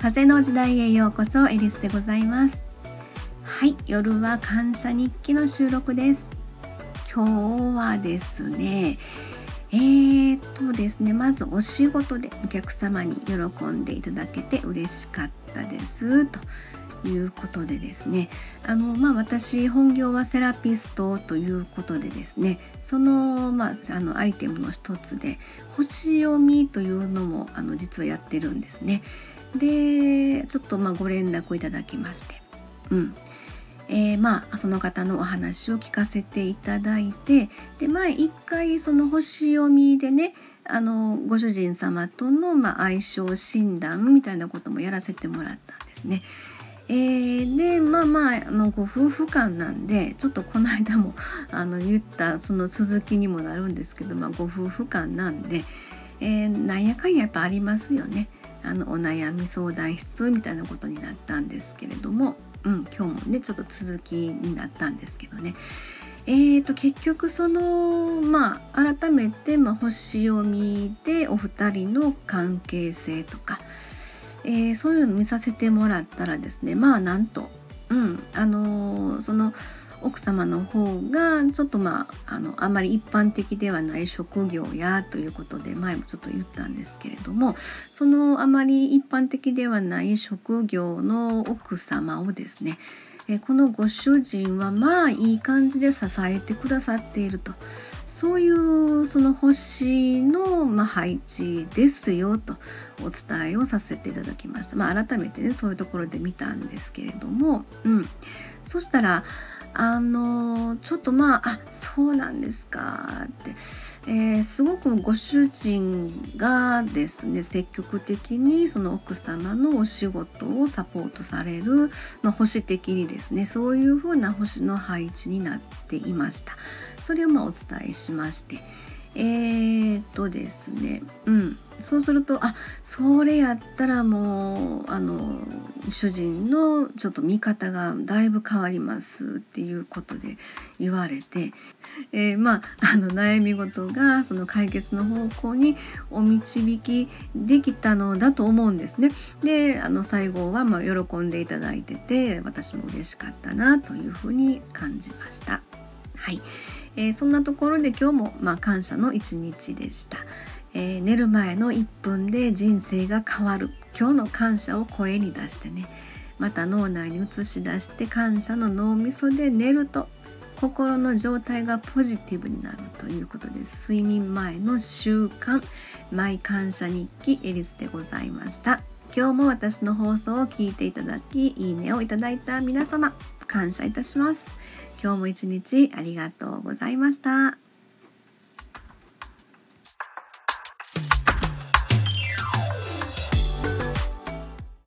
風の時代へようこそエリスでございます。はい夜は感謝日記の収録です。今日はですねえー、っとですねまずお仕事でお客様に喜んでいただけて嬉しかったです。ということでですねあの、まあ、私本業はセラピストということでですねその,、まあ、あのアイテムの一つで星読みというのもあの実はやってるんですね。でちょっとまあご連絡をいただきまして、うん。えー、まあその方のお話を聞かせていただいてで前一回その星読みでねあのご主人様とのまあ相性診断みたいなこともやらせてもらったんですね。えー、でまあまああのご夫婦間なんでちょっとこの間もあの言ったその続きにもなるんですけど、まあ、ご夫婦間なんで、えー、なんやかんややっぱありますよね。あのお悩み相談室みたいなことになったんですけれども、うん、今日もねちょっと続きになったんですけどね。えーと結局そのまあ改めて、まあ、星読みでお二人の関係性とかえー、そういうの見させてもらったらですねまあなんと、うんあのー、その奥様の方がちょっとまああのあまり一般的ではない職業やということで前もちょっと言ったんですけれどもそのあまり一般的ではない職業の奥様をですねえこのご主人はまあいい感じで支えてくださっていると。そういうその星の、ま配置ですよとお伝えをさせていただきました。まあ、改めてねそういうところで見たんですけれども、うん、そしたらあのちょっとまああそうなんですかって、えー、すごくご主人がですね積極的にその奥様のお仕事をサポートされる、まあ、保守的にですねそういうふうな星の配置になっていました。それをまあお伝えしまして。えー、っとですね、うん、そうするとあそれやったらもうあの主人のちょっと見方がだいぶ変わりますっていうことで言われて、えー、まああの悩み事がその解決の方向にお導きできたのだと思うんですね。であの最後はまあ喜んでいただいてて私も嬉しかったなというふうに感じました。はい、えー、そんなところで今日もまあ感謝の一日でした。えー、寝る前の1分で人生が変わる。今日の感謝を声に出してね。また脳内に映し出して感謝の脳みそで寝ると心の状態がポジティブになるということで睡眠前の習慣マイ感謝日記エリスでございました。今日も私の放送を聞いていただきいいねをいただいた皆様感謝いたします。今日も一日ありがとうございました。